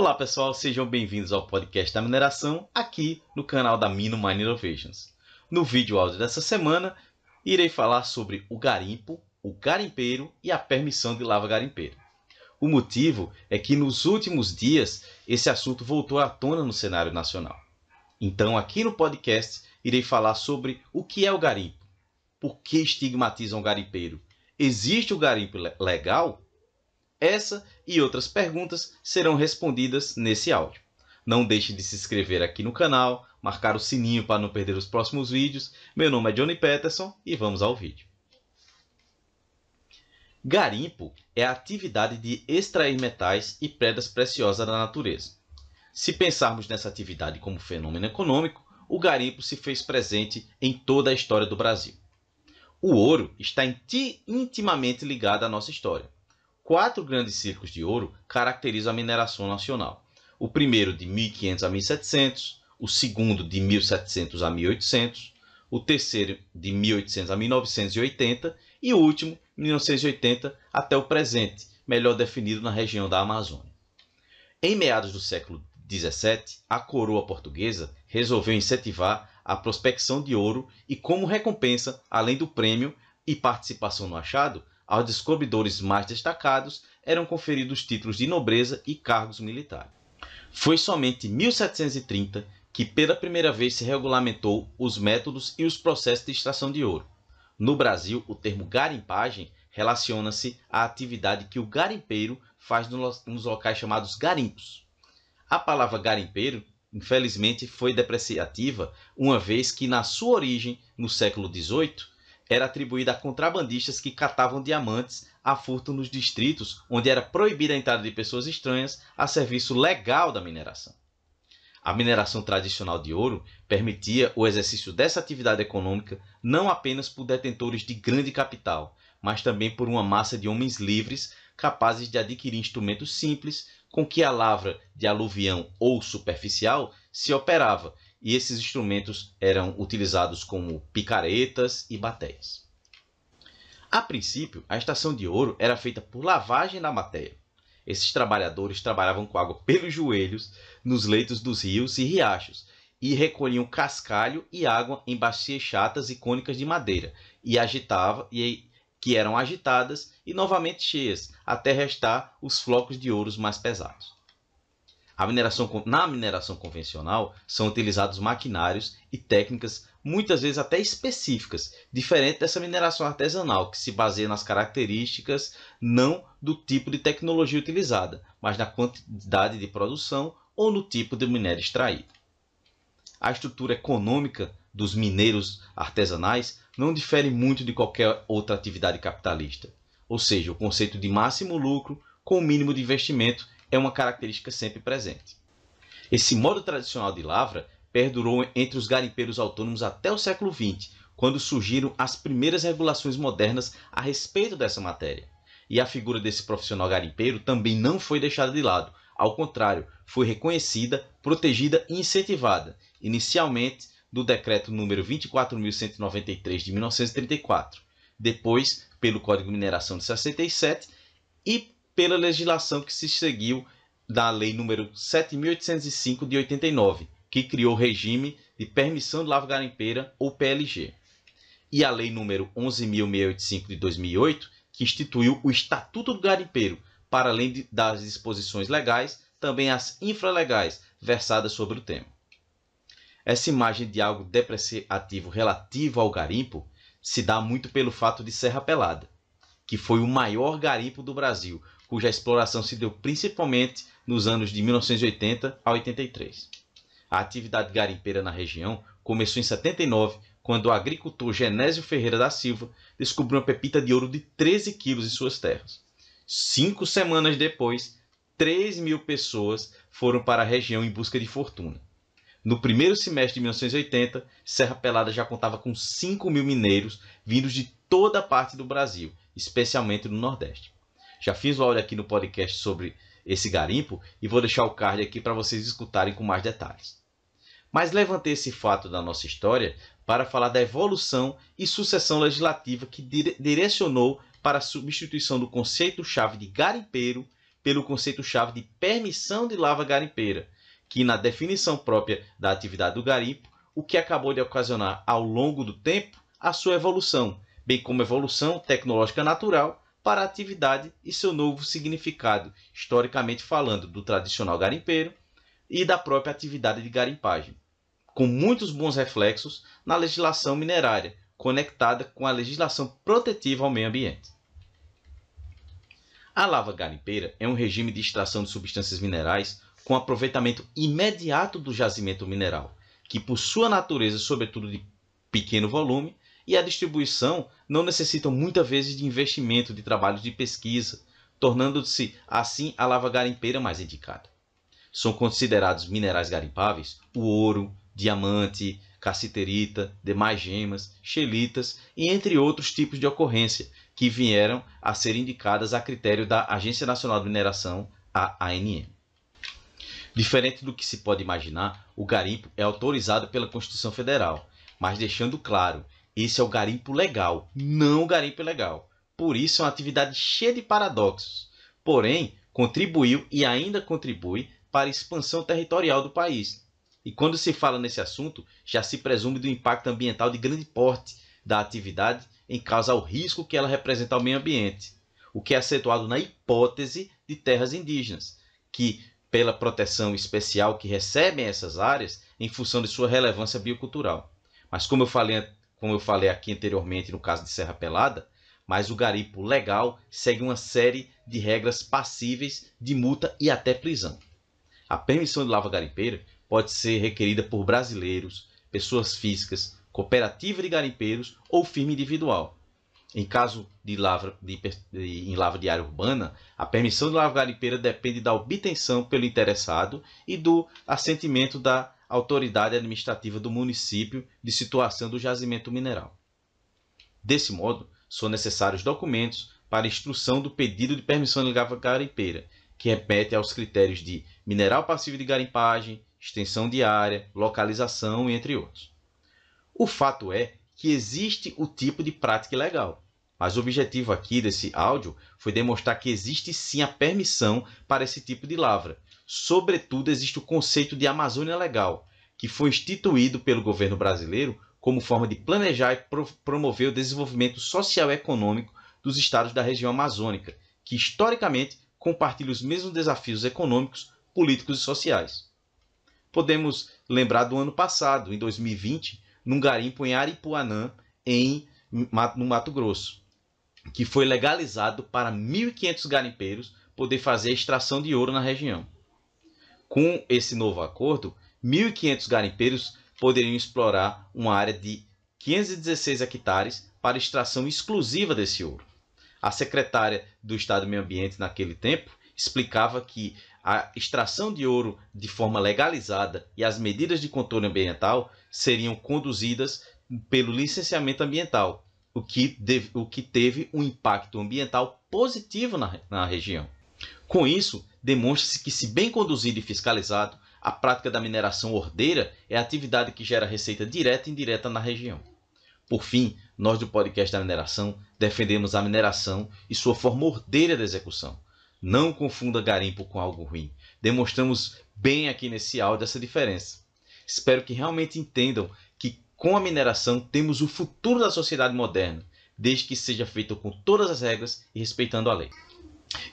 Olá pessoal, sejam bem-vindos ao podcast da mineração aqui no canal da Mino Mine Innovations. No vídeo áudio dessa semana, irei falar sobre o garimpo, o garimpeiro e a permissão de lava garimpeira. O motivo é que nos últimos dias esse assunto voltou à tona no cenário nacional. Então, aqui no podcast, irei falar sobre o que é o garimpo, por que estigmatizam o garimpeiro, existe o garimpo legal essa e outras perguntas serão respondidas nesse áudio. Não deixe de se inscrever aqui no canal, marcar o sininho para não perder os próximos vídeos. Meu nome é Johnny Peterson e vamos ao vídeo. Garimpo é a atividade de extrair metais e pedras preciosas da natureza. Se pensarmos nessa atividade como fenômeno econômico, o garimpo se fez presente em toda a história do Brasil. O ouro está intimamente ligado à nossa história. Quatro grandes círculos de ouro caracterizam a mineração nacional. O primeiro de 1500 a 1700, o segundo de 1700 a 1800, o terceiro de 1800 a 1980 e o último, 1980 até o presente, melhor definido na região da Amazônia. Em meados do século 17, a coroa portuguesa resolveu incentivar a prospecção de ouro e, como recompensa, além do prêmio e participação no achado, aos descobridores mais destacados eram conferidos títulos de nobreza e cargos militares. Foi somente em 1730 que pela primeira vez se regulamentou os métodos e os processos de extração de ouro. No Brasil, o termo garimpagem relaciona-se à atividade que o garimpeiro faz nos locais chamados garimpos. A palavra garimpeiro, infelizmente, foi depreciativa, uma vez que, na sua origem, no século XVIII, era atribuída a contrabandistas que catavam diamantes a furto nos distritos onde era proibida a entrada de pessoas estranhas a serviço legal da mineração. A mineração tradicional de ouro permitia o exercício dessa atividade econômica não apenas por detentores de grande capital, mas também por uma massa de homens livres capazes de adquirir instrumentos simples com que a lavra de aluvião ou superficial se operava e esses instrumentos eram utilizados como picaretas e batéias. A princípio, a extração de ouro era feita por lavagem da matéria. Esses trabalhadores trabalhavam com água pelos joelhos nos leitos dos rios e riachos e recolhiam cascalho e água em bacias chatas e cônicas de madeira e agitava e que eram agitadas e novamente cheias até restar os flocos de ouros mais pesados. Mineração, na mineração convencional são utilizados maquinários e técnicas muitas vezes até específicas, diferente dessa mineração artesanal que se baseia nas características não do tipo de tecnologia utilizada, mas na quantidade de produção ou no tipo de minério extraído. A estrutura econômica dos mineiros artesanais não difere muito de qualquer outra atividade capitalista, ou seja, o conceito de máximo lucro com o mínimo de investimento é uma característica sempre presente. Esse modo tradicional de lavra perdurou entre os garimpeiros autônomos até o século XX, quando surgiram as primeiras regulações modernas a respeito dessa matéria. E a figura desse profissional garimpeiro também não foi deixada de lado, ao contrário, foi reconhecida, protegida e incentivada, inicialmente do decreto número 24.193 de 1934, depois pelo Código de Mineração de 67 e pela legislação que se seguiu da Lei nº 7.805 de 89, que criou o regime de permissão de lava garimpeira ou PLG, e a Lei nº 11.685 de 2008, que instituiu o Estatuto do Garimpeiro, para além de, das disposições legais, também as infralegais versadas sobre o tema. Essa imagem de algo depreciativo relativo ao garimpo se dá muito pelo fato de Serra Pelada, que foi o maior garimpo do Brasil, cuja exploração se deu principalmente nos anos de 1980 a 83. A atividade garimpeira na região começou em 79, quando o agricultor Genésio Ferreira da Silva descobriu uma pepita de ouro de 13 quilos em suas terras. Cinco semanas depois, 3 mil pessoas foram para a região em busca de fortuna. No primeiro semestre de 1980, Serra Pelada já contava com 5 mil mineiros vindos de toda a parte do Brasil, especialmente no Nordeste. Já fiz o áudio aqui no podcast sobre esse garimpo e vou deixar o card aqui para vocês escutarem com mais detalhes. Mas levantei esse fato da nossa história para falar da evolução e sucessão legislativa que dire direcionou para a substituição do conceito-chave de garimpeiro pelo conceito-chave de permissão de lava garimpeira, que na definição própria da atividade do garimpo, o que acabou de ocasionar ao longo do tempo a sua evolução, bem como evolução tecnológica natural para a atividade e seu novo significado, historicamente falando, do tradicional garimpeiro e da própria atividade de garimpagem, com muitos bons reflexos na legislação minerária, conectada com a legislação protetiva ao meio ambiente. A lava garimpeira é um regime de extração de substâncias minerais com aproveitamento imediato do jazimento mineral, que por sua natureza, sobretudo de pequeno volume, e a distribuição não necessitam muitas vezes de investimento de trabalhos de pesquisa, tornando-se assim a lava garimpeira mais indicada. São considerados minerais garimpáveis o ouro, diamante, cassiterita, demais gemas, xelitas e entre outros tipos de ocorrência que vieram a ser indicadas a critério da Agência Nacional de Mineração, a ANM. Diferente do que se pode imaginar, o garimpo é autorizado pela Constituição Federal, mas deixando claro, esse é o garimpo legal, não o garimpo ilegal. Por isso é uma atividade cheia de paradoxos. Porém, contribuiu e ainda contribui para a expansão territorial do país. E quando se fala nesse assunto, já se presume do impacto ambiental de grande porte da atividade em causa ao risco que ela representa ao meio ambiente, o que é acentuado na hipótese de terras indígenas, que pela proteção especial que recebem essas áreas em função de sua relevância biocultural. Mas como eu falei, como eu falei aqui anteriormente no caso de Serra Pelada, mas o garimpo legal segue uma série de regras passíveis de multa e até prisão. A permissão de lava garimpeira pode ser requerida por brasileiros, pessoas físicas, cooperativa de garimpeiros ou firma individual. Em caso de lavra, de, de, em lavra de área urbana, a permissão de lavra garimpeira depende da obtenção pelo interessado e do assentimento da autoridade administrativa do município de situação do jazimento mineral. Desse modo, são necessários documentos para instrução do pedido de permissão de garimpeira, que repete aos critérios de mineral passivo de garimpagem, extensão de área, localização, entre outros. O fato é que existe o tipo de prática ilegal. Mas o objetivo aqui desse áudio foi demonstrar que existe sim a permissão para esse tipo de lavra. Sobretudo, existe o conceito de Amazônia Legal, que foi instituído pelo governo brasileiro como forma de planejar e pro promover o desenvolvimento social e econômico dos estados da região amazônica, que historicamente compartilham os mesmos desafios econômicos, políticos e sociais. Podemos lembrar do ano passado, em 2020, num garimpo em Aripuanã, em, no Mato Grosso, que foi legalizado para 1.500 garimpeiros poder fazer extração de ouro na região. Com esse novo acordo, 1.500 garimpeiros poderiam explorar uma área de 516 hectares para extração exclusiva desse ouro. A secretária do Estado do Meio Ambiente naquele tempo explicava que a extração de ouro de forma legalizada e as medidas de controle ambiental seriam conduzidas pelo licenciamento ambiental, o que, deve, o que teve um impacto ambiental positivo na, na região. Com isso, demonstra-se que, se bem conduzido e fiscalizado, a prática da mineração ordeira é a atividade que gera receita direta e indireta na região. Por fim, nós do podcast da mineração defendemos a mineração e sua forma ordeira de execução não confunda garimpo com algo ruim. Demonstramos bem aqui nesse áudio essa diferença. Espero que realmente entendam que com a mineração temos o futuro da sociedade moderna, desde que seja feito com todas as regras e respeitando a lei.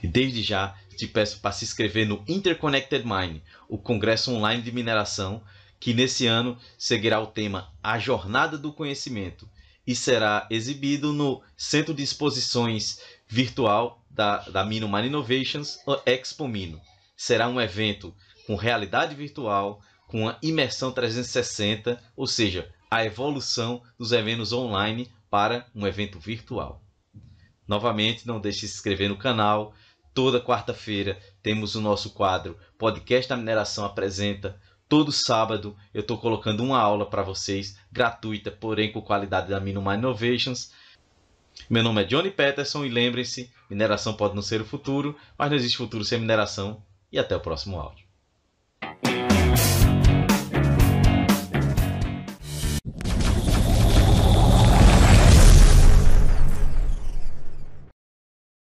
E desde já te peço para se inscrever no Interconnected Mine, o congresso online de mineração, que nesse ano seguirá o tema A Jornada do Conhecimento e será exibido no Centro de Exposições Virtual da, da Mino Mine Innovations, Expo Mino. Será um evento com realidade virtual, com uma imersão 360, ou seja, a evolução dos eventos online para um evento virtual. Novamente, não deixe de se inscrever no canal. Toda quarta-feira temos o nosso quadro Podcast da Mineração Apresenta. Todo sábado eu estou colocando uma aula para vocês, gratuita, porém com qualidade da Mino Mine Innovations. Meu nome é Johnny Peterson e lembrem-se, mineração pode não ser o futuro, mas não existe futuro sem mineração. E até o próximo áudio.